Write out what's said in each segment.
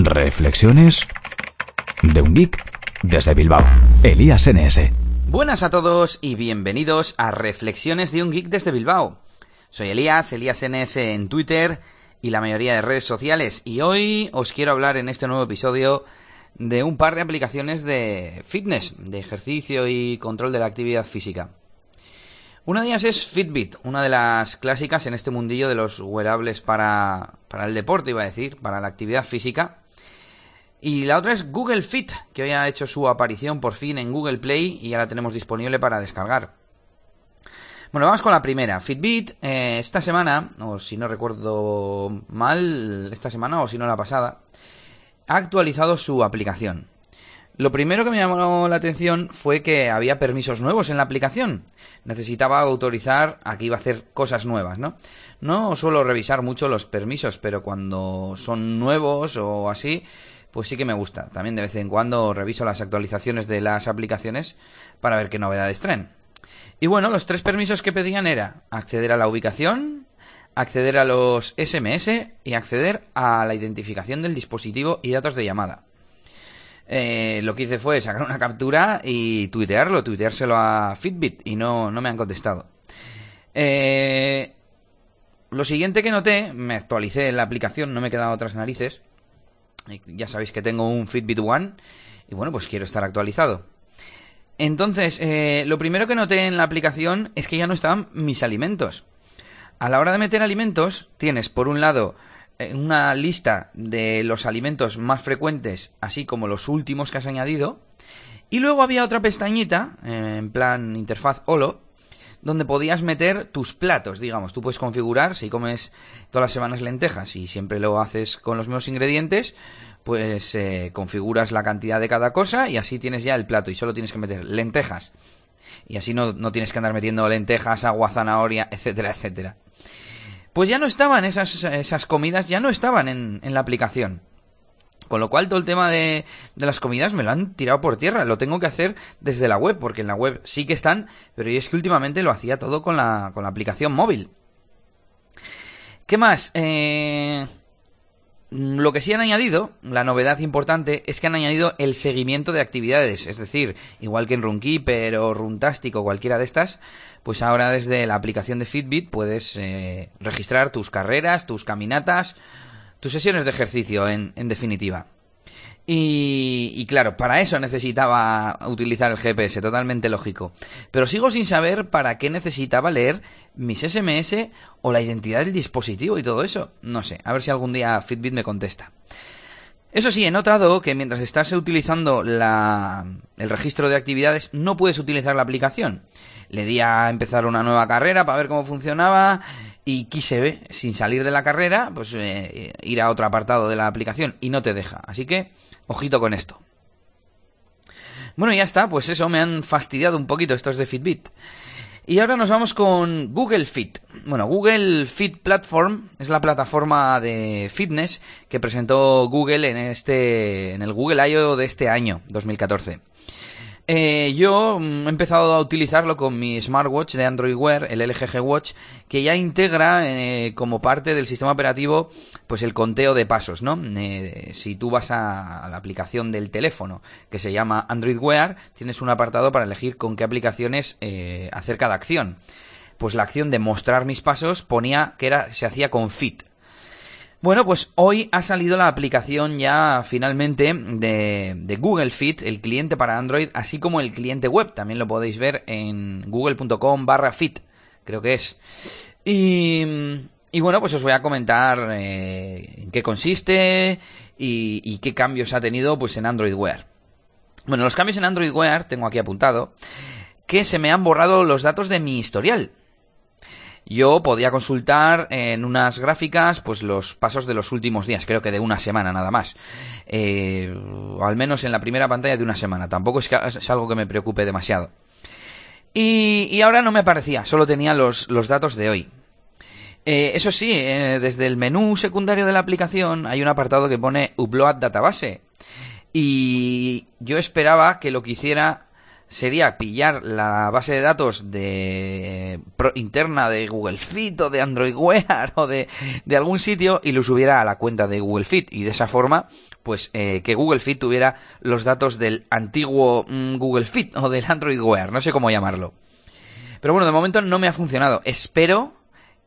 Reflexiones de un geek desde Bilbao. Elías NS. Buenas a todos y bienvenidos a Reflexiones de un geek desde Bilbao. Soy Elías, Elías NS en Twitter y la mayoría de redes sociales y hoy os quiero hablar en este nuevo episodio de un par de aplicaciones de fitness, de ejercicio y control de la actividad física. Una de ellas es Fitbit, una de las clásicas en este mundillo de los wearables para, para el deporte, iba a decir, para la actividad física. Y la otra es Google Fit, que hoy ha hecho su aparición por fin en Google Play y ya la tenemos disponible para descargar. Bueno, vamos con la primera. Fitbit, eh, esta semana, o si no recuerdo mal, esta semana o si no la pasada, ha actualizado su aplicación. Lo primero que me llamó la atención fue que había permisos nuevos en la aplicación. Necesitaba autorizar a que iba a hacer cosas nuevas, ¿no? No suelo revisar mucho los permisos, pero cuando son nuevos o así, pues sí que me gusta. También de vez en cuando reviso las actualizaciones de las aplicaciones para ver qué novedades traen. Y bueno, los tres permisos que pedían era acceder a la ubicación, acceder a los SMS y acceder a la identificación del dispositivo y datos de llamada. Eh, lo que hice fue sacar una captura y tuitearlo, tuiteárselo a Fitbit y no, no me han contestado. Eh, lo siguiente que noté, me actualicé la aplicación, no me he otras narices. Ya sabéis que tengo un Fitbit One y bueno, pues quiero estar actualizado. Entonces, eh, lo primero que noté en la aplicación es que ya no estaban mis alimentos. A la hora de meter alimentos, tienes por un lado una lista de los alimentos más frecuentes, así como los últimos que has añadido. Y luego había otra pestañita, en plan interfaz Holo, donde podías meter tus platos, digamos. Tú puedes configurar, si comes todas las semanas lentejas y siempre lo haces con los mismos ingredientes, pues eh, configuras la cantidad de cada cosa y así tienes ya el plato y solo tienes que meter lentejas. Y así no, no tienes que andar metiendo lentejas, agua, zanahoria, etcétera, etcétera pues ya no estaban esas, esas comidas, ya no estaban en, en la aplicación. Con lo cual todo el tema de, de, las comidas me lo han tirado por tierra. Lo tengo que hacer desde la web, porque en la web sí que están, pero es que últimamente lo hacía todo con la, con la aplicación móvil. ¿Qué más? Eh, lo que sí han añadido, la novedad importante, es que han añadido el seguimiento de actividades. Es decir, igual que en Runkeeper o Runtastic o cualquiera de estas, pues ahora desde la aplicación de Fitbit puedes eh, registrar tus carreras, tus caminatas, tus sesiones de ejercicio, en, en definitiva. Y, y, claro, para eso necesitaba utilizar el GPS, totalmente lógico. Pero sigo sin saber para qué necesitaba leer mis SMS o la identidad del dispositivo y todo eso. No sé, a ver si algún día Fitbit me contesta. Eso sí, he notado que mientras estás utilizando la, el registro de actividades no puedes utilizar la aplicación. Le di a empezar una nueva carrera para ver cómo funcionaba y quise, sin salir de la carrera, pues eh, ir a otro apartado de la aplicación y no te deja. Así que, ojito con esto. Bueno, ya está, pues eso, me han fastidiado un poquito estos de Fitbit. Y ahora nos vamos con Google Fit. Bueno, Google Fit Platform es la plataforma de fitness que presentó Google en este en el Google I.O. de este año, 2014. Eh, yo mm, he empezado a utilizarlo con mi smartwatch de Android Wear, el LG Watch, que ya integra eh, como parte del sistema operativo pues el conteo de pasos, ¿no? Eh, si tú vas a, a, la aplicación del teléfono que se llama Android Wear, tienes un apartado para elegir con qué aplicaciones eh, hacer cada acción. Pues la acción de mostrar mis pasos ponía que era se hacía con Fit, bueno, pues hoy ha salido la aplicación ya finalmente de, Google Fit, el cliente para Android, así como el cliente web. También lo podéis ver en google.com barra fit, creo que es. Y, y, bueno, pues os voy a comentar eh, en qué consiste y, y, qué cambios ha tenido pues en Android Wear. Bueno, los cambios en Android Wear, tengo aquí apuntado, que se me han borrado los datos de mi historial yo podía consultar en unas gráficas pues los pasos de los últimos días, creo que de una semana nada más. Eh, al menos en la primera pantalla de una semana. Tampoco es, algo que me preocupe demasiado. Y, y, ahora no me aparecía, solo tenía los, los datos de hoy. Eh, eso sí, eh, desde el menú secundario de la aplicación hay un apartado que pone Upload Database. Y yo esperaba que lo que hiciera sería pillar la base de datos de interna de Google Fit o de Android Wear o de, de, algún sitio y lo subiera a la cuenta de Google Fit y de esa forma pues eh, que Google Fit tuviera los datos del antiguo mm, Google Fit o del Android Wear, no sé cómo llamarlo. Pero bueno, de momento no me ha funcionado. Espero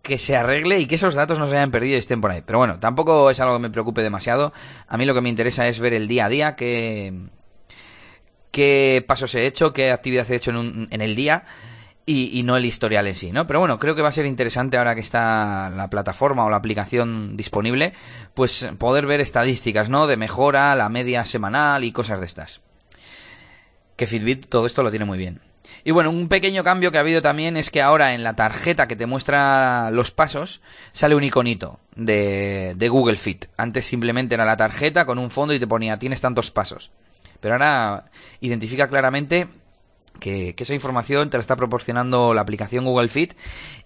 que se arregle y que esos datos no se hayan perdido y estén por ahí. Pero bueno, tampoco es algo que me preocupe demasiado. A mí lo que me interesa es ver el día a día, qué, qué pasos he hecho, qué actividad he hecho en, en el día y, no el historial en sí, ¿no? Pero bueno, creo que va a ser interesante ahora que está la plataforma o la aplicación disponible, pues poder ver estadísticas, ¿no? De mejora, la media semanal y cosas de estas. Que Fitbit todo esto lo tiene muy bien. Y bueno, un pequeño cambio que ha habido también es que ahora en la tarjeta que te muestra los pasos sale un iconito de, de Google Fit. Antes simplemente era la tarjeta con un fondo y te ponía tienes tantos pasos. Pero ahora identifica claramente que, esa información te la está proporcionando la aplicación Google Fit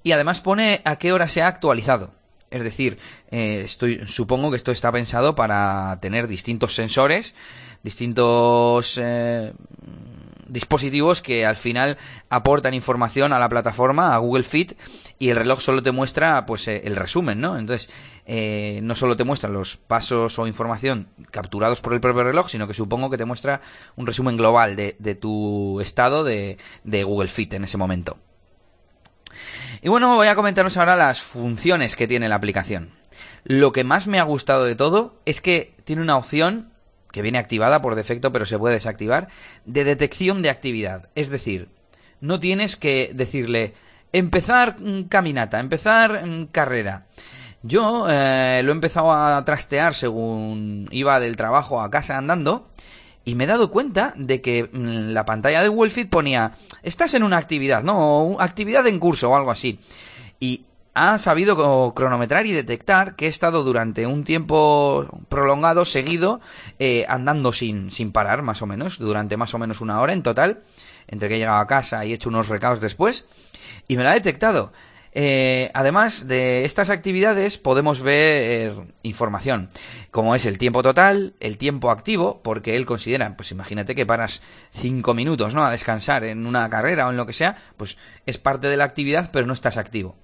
y además pone a qué hora se ha actualizado. Es decir, eh, estoy, supongo que esto está pensado para tener distintos sensores, distintos eh, dispositivos que al final aportan información a la plataforma, a Google Fit, y el reloj solo te muestra pues eh, el resumen, ¿no? Entonces, eh, no solo te muestra los pasos o información capturados por el propio reloj, sino que supongo que te muestra un resumen global de, de tu estado de, de Google Fit en ese momento. Y bueno, voy a comentaros ahora las funciones que tiene la aplicación. Lo que más me ha gustado de todo es que tiene una opción que viene activada por defecto pero se puede desactivar, de detección de actividad. Es decir, no tienes que decirle empezar caminata, empezar carrera. Yo eh, lo he empezado a trastear según iba del trabajo a casa andando y me he dado cuenta de que mm, la pantalla de Google ponía estás en una actividad, no, actividad en curso o algo así. Y ha sabido cronometrar y detectar que he estado durante un tiempo prolongado, seguido, eh, andando sin, sin parar, más o menos, durante más o menos una hora en total, entre que he llegado a casa y he hecho unos recados después, y me lo ha detectado. Eh, además de estas actividades podemos ver información, como es el tiempo total, el tiempo activo, porque él considera, pues imagínate que paras cinco minutos, ¿no? A descansar en una carrera o en lo que sea, pues es parte de la actividad, pero no estás activo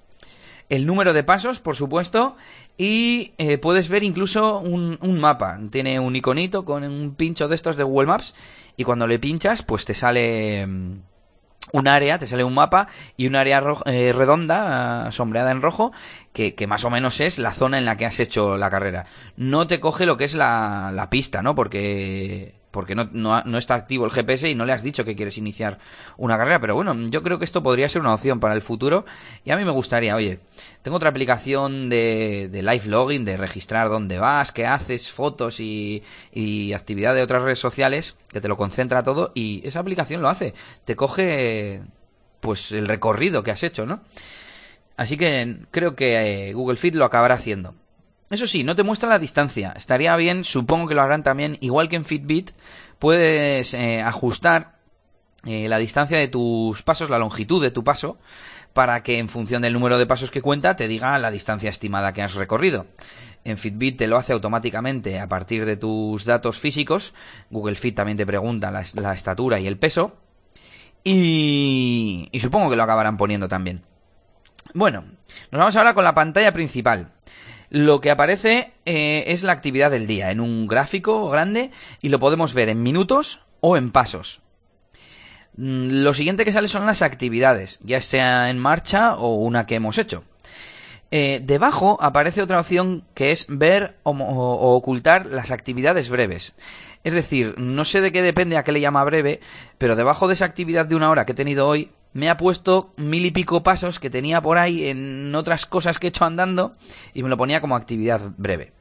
el número de pasos, por supuesto, y eh, puedes ver incluso un, mapa. Tiene un iconito con un pincho de estos de Google Maps y cuando le pinchas, pues te sale mm, un área, te sale un mapa y un área eh, redonda, ah, sombreada en rojo, que, que, más o menos es la zona en la que has hecho la carrera. No te coge lo que es la, la pista, ¿no? Porque porque no, no, está activo el GPS y no le has dicho que quieres iniciar una carrera. Pero bueno, yo creo que esto podría ser una opción para el futuro y a mí me gustaría, oye, tengo otra aplicación de, de live logging, de registrar dónde vas, qué haces, fotos y, y actividad de otras redes sociales, que te lo concentra todo y esa aplicación lo hace. Te coge pues el recorrido que has hecho, ¿no? Así que creo que eh, Google Fit lo acabará haciendo. Eso sí, no te muestra la distancia. Estaría bien, supongo que lo harán también, igual que en Fitbit, puedes eh, ajustar eh, la distancia de tus pasos, la longitud de tu paso, para que en función del número de pasos que cuenta te diga la distancia estimada que has recorrido. En Fitbit te lo hace automáticamente a partir de tus datos físicos. Google Fit también te pregunta la, estatura y el peso. Y, y supongo que lo acabarán poniendo también. Bueno, nos vamos ahora con la pantalla principal lo que aparece eh, es la actividad del día en un gráfico grande y lo podemos ver en minutos o en pasos. Mm, lo siguiente que sale son las actividades, ya sea en marcha o una que hemos hecho. Eh, debajo aparece otra opción que es ver o, o, ocultar las actividades breves. Es decir, no sé de qué depende a qué le llama breve, pero debajo de esa actividad de una hora que he tenido hoy me ha puesto mil y pico pasos que tenía por ahí en otras cosas que he hecho andando y me lo ponía como actividad breve.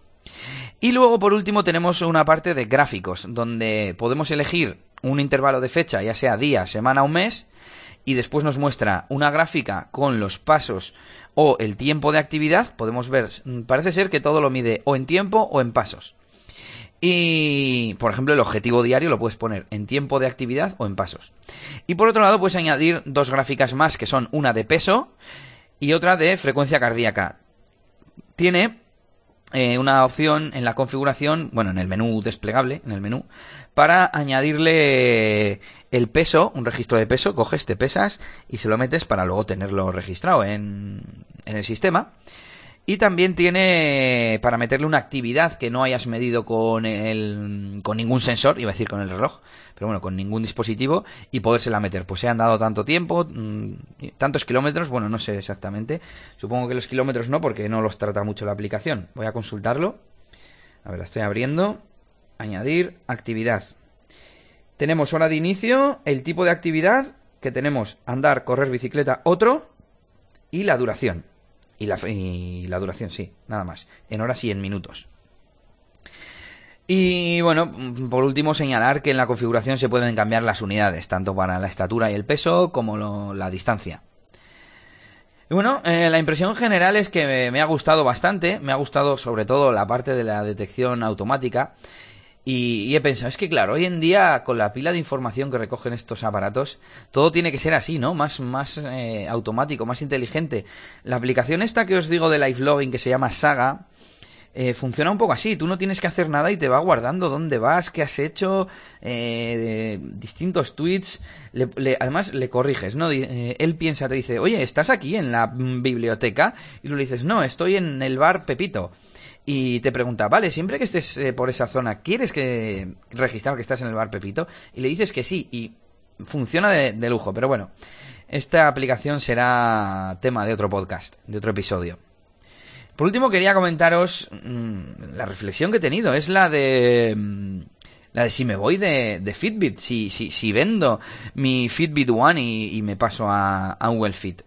Y luego, por último, tenemos una parte de gráficos, donde podemos elegir un intervalo de fecha, ya sea día, semana o mes, y después nos muestra una gráfica con los pasos o el tiempo de actividad. Podemos ver, parece ser que todo lo mide o en tiempo o en pasos. Y, por ejemplo, el objetivo diario lo puedes poner en tiempo de actividad o en pasos. Y por otro lado, puedes añadir dos gráficas más, que son una de peso y otra de frecuencia cardíaca. Tiene eh, una opción en la configuración, bueno, en el menú desplegable, en el menú, para añadirle el peso, un registro de peso, coges, te pesas y se lo metes para luego tenerlo registrado en, en el sistema. Y también tiene para meterle una actividad que no hayas medido con el, con ningún sensor, iba a decir con el reloj, pero bueno, con ningún dispositivo y podérsela meter. Pues se han dado tanto tiempo, mm, tantos kilómetros, bueno, no sé exactamente. Supongo que los kilómetros no, porque no los trata mucho la aplicación. Voy a consultarlo. A ver, la estoy abriendo. Añadir actividad. Tenemos hora de inicio, el tipo de actividad que tenemos andar, correr, bicicleta, otro y la duración. Y la, y la duración, sí, nada más. En horas y en minutos. Y bueno, por último señalar que en la configuración se pueden cambiar las unidades, tanto para la estatura y el peso como la distancia. Y bueno, eh, la impresión general es que me, ha gustado bastante, me ha gustado sobre todo la parte de la detección automática y, y, he pensado, es que claro, hoy en día con la pila de información que recogen estos aparatos, todo tiene que ser así, ¿no? Más, más eh, automático, más inteligente. La aplicación esta que os digo de live logging que se llama Saga, eh, funciona un poco así. Tú no tienes que hacer nada y te va guardando dónde vas, qué has hecho, eh, distintos tweets. Le, además, le corriges, ¿no? Eh, él piensa, te dice, oye, ¿estás aquí en la biblioteca? Y tú le dices, no, estoy en el bar Pepito y te pregunta, vale, siempre que estés eh, por esa zona, ¿quieres que registrar que estás en el bar Pepito? Y le dices que sí, y funciona de, lujo, pero bueno, esta aplicación será tema de otro podcast, de otro episodio. Por último, quería comentaros mmm, la reflexión que he tenido, es la de... Mmm, la de si me voy de, Fitbit, si, si, si, vendo mi Fitbit One y, me paso a, a un WellFit.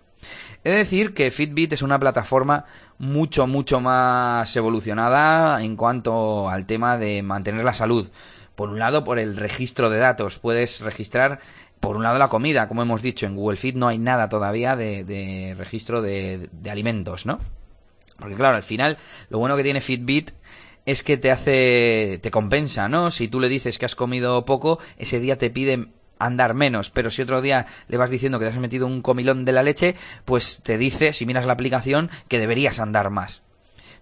He de decir que Fitbit es una plataforma mucho, mucho más evolucionada en cuanto al tema de mantener la salud. Por un lado, por el registro de datos. Puedes registrar, por un lado, la comida. Como hemos dicho, en Google Fit no hay nada todavía de, registro de, de alimentos, ¿no? Porque claro, al final, lo bueno que tiene Fitbit es que te hace, te compensa, ¿no? Si tú le dices que has comido poco, ese día te pide andar menos, pero si otro día le vas diciendo que te has metido un comilón de la leche, pues te dice, si miras la aplicación, que deberías andar más.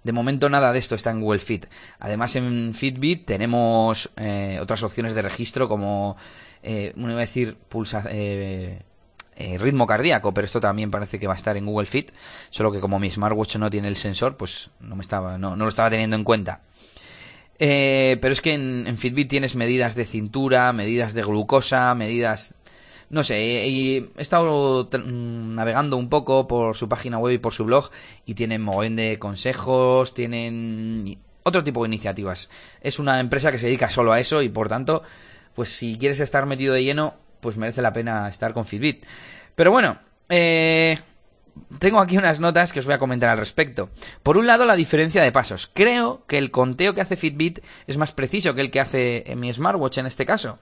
De momento nada de esto está en Google Fit. Además en Fitbit tenemos eh, otras opciones de registro como, eh, uno iba a decir, pulsa, eh, eh, ritmo cardíaco, pero esto también parece que va a estar en Google Fit, solo que como mi smartwatch no tiene el sensor, pues no me estaba, no, no lo estaba teniendo en cuenta. Eh, pero es que en, Fitbit tienes medidas de cintura, medidas de glucosa, medidas... No sé, y he estado navegando un poco por su página web y por su blog y tienen mogollón de consejos, tienen otro tipo de iniciativas. Es una empresa que se dedica solo a eso y por tanto, pues si quieres estar metido de lleno, pues merece la pena estar con Fitbit. Pero bueno, eh, tengo aquí unas notas que os voy a comentar al respecto. Por un lado, la diferencia de pasos. Creo que el conteo que hace Fitbit es más preciso que el que hace en mi smartwatch en este caso.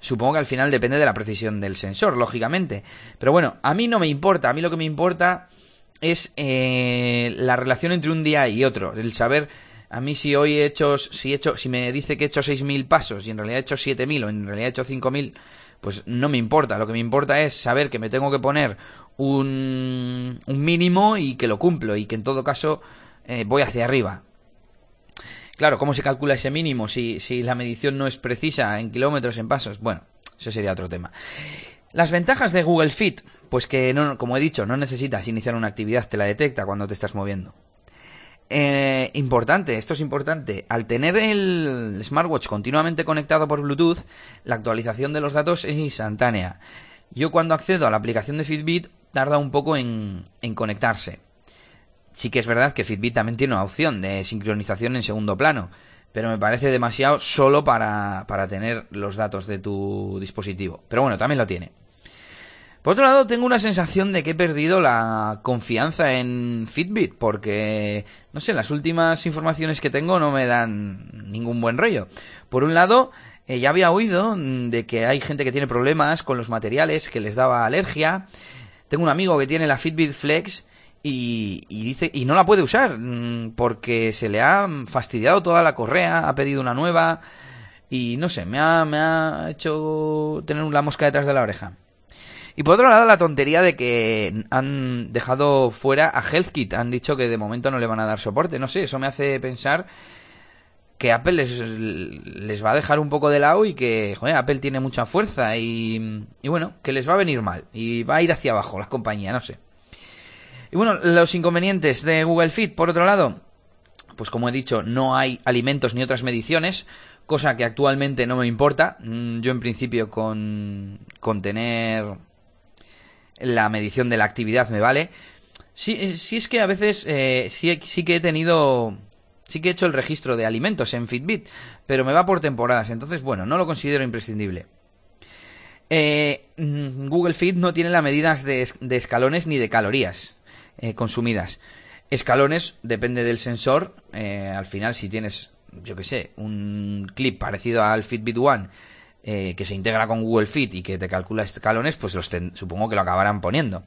Supongo que al final depende de la precisión del sensor, lógicamente. Pero bueno, a mí no me importa. A mí lo que me importa es eh, la relación entre un día y otro. El saber, a mí si hoy he hecho, si he hecho, si me dice que he hecho 6.000 pasos y en realidad he hecho 7.000 o en realidad he hecho 5.000, pues no me importa. Lo que me importa es saber que me tengo que poner un, un mínimo y que lo cumplo y que en todo caso eh, voy hacia arriba. Claro, ¿cómo se calcula ese mínimo si, la medición no es precisa en kilómetros, en pasos? Bueno, eso sería otro tema. Las ventajas de Google Fit, pues que no, como he dicho, no necesitas iniciar una actividad, te la detecta cuando te estás moviendo. Eh, importante, esto es importante. Al tener el smartwatch continuamente conectado por Bluetooth, la actualización de los datos es instantánea. Yo cuando accedo a la aplicación de Fitbit tarda un poco en, en conectarse. Sí que es verdad que Fitbit también tiene una opción de sincronización en segundo plano, pero me parece demasiado solo para, para tener los datos de tu dispositivo. Pero bueno, también lo tiene. Por otro lado, tengo una sensación de que he perdido la confianza en Fitbit, porque, no sé, las últimas informaciones que tengo no me dan ningún buen rollo. Por un lado, eh, ya había oído de que hay gente que tiene problemas con los materiales, que les daba alergia. Tengo un amigo que tiene la Fitbit Flex y, y, dice y no la puede usar mm, porque se le ha fastidiado toda la correa, ha pedido una nueva y no sé, me ha, me ha hecho tener la mosca detrás de la oreja. Y por otro lado, la tontería de que han dejado fuera a HealthKit. Han dicho que de momento no le van a dar soporte. No sé, eso me hace pensar que Apple les, les va a dejar un poco de lado y que, joder, Apple tiene mucha fuerza y, y bueno, que les va a venir mal y va a ir hacia abajo la compañía, no sé. Y bueno, los inconvenientes de Google Fit, por otro lado, pues como he dicho, no hay alimentos ni otras mediciones, cosa que actualmente no me importa. Mm, yo en principio con, con tener la medición de la actividad me vale. Sí, sí es que a veces eh, sí, sí que he tenido Sí que he hecho el registro de alimentos en Fitbit, pero me va por temporadas, entonces bueno, no lo considero imprescindible. Eh, mm, Google Fit no tiene las medidas de, escalones ni de calorías eh, consumidas. Escalones depende del sensor. Eh, al final, si tienes, yo que sé, un clip parecido al Fitbit One que se integra con Google Fit y que te calcula escalones, pues los supongo que lo acabarán poniendo.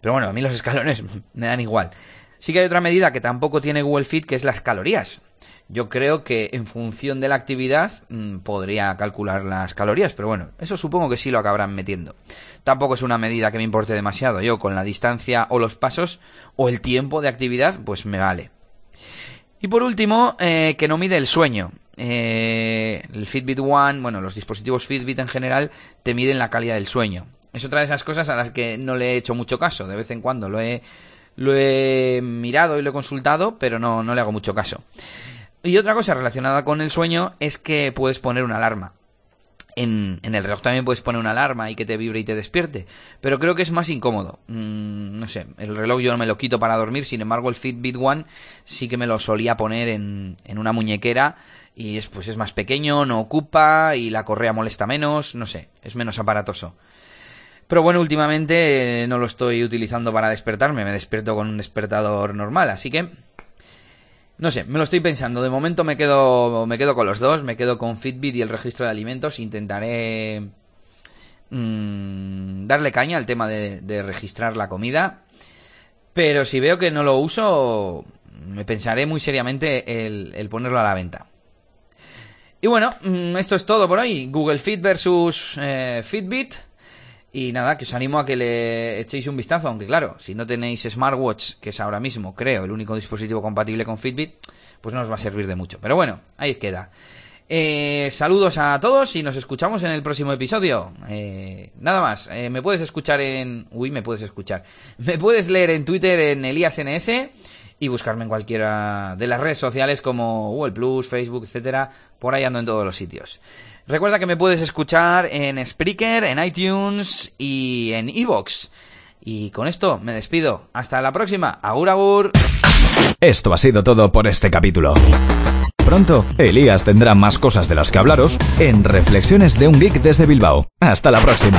Pero bueno, a mí los escalones me dan igual. Sí que hay otra medida que tampoco tiene Google Fit, que es las calorías. Yo creo que en función de la actividad mm, podría calcular las calorías, pero bueno, eso supongo que sí lo acabarán metiendo. Tampoco es una medida que me importe demasiado. Yo con la distancia o los pasos o el tiempo de actividad, pues me vale. Y por último, eh, que no mide el sueño. Eh, el Fitbit One, bueno, los dispositivos Fitbit en general te miden la calidad del sueño. Es otra de esas cosas a las que no le he hecho mucho caso. De vez en cuando lo he mirado y lo he consultado, pero no, no le hago mucho caso. Y otra cosa relacionada con el sueño es que puedes poner una alarma. En, en, el reloj también puedes poner una alarma y que te vibre y te despierte. Pero creo que es más incómodo. Mm, no sé, el reloj yo no me lo quito para dormir. Sin embargo, el Fitbit One sí que me lo solía poner en, en una muñequera. Y es, pues es más pequeño, no ocupa y la correa molesta menos. No sé, es menos aparatoso. Pero bueno, últimamente eh, no lo estoy utilizando para despertarme, me despierto con un despertador normal, así que no sé, me lo estoy pensando. De momento me quedo me quedo con los dos, me quedo con Fitbit y el registro de alimentos, intentaré mmm, darle caña al tema de, registrar la comida. Pero si veo que no lo uso, me pensaré muy seriamente el, ponerlo a la venta. Y bueno, mm, esto es todo por hoy. Google Fit versus eh, Fitbit. Y nada, que os animo a que le echéis un vistazo, aunque claro, si no tenéis smartwatch, que es ahora mismo, creo, el único dispositivo compatible con Fitbit, pues no os va a servir de mucho. Pero bueno, ahí queda. Eh, saludos a todos y nos escuchamos en el próximo episodio. Eh, nada más, eh, me puedes escuchar en... Uy, me puedes escuchar. Me puedes leer en Twitter en ElíasNS y buscarme en cualquiera de las redes sociales como Google Plus, Facebook, etcétera. Por ahí ando en todos los sitios. Recuerda que me puedes escuchar en Spreaker, en iTunes y en Evox. Y con esto me despido. Hasta la próxima. Agur agur. Esto ha sido todo por este capítulo. Pronto, Elías tendrá más cosas de las que hablaros en Reflexiones de un Geek desde Bilbao. Hasta la próxima.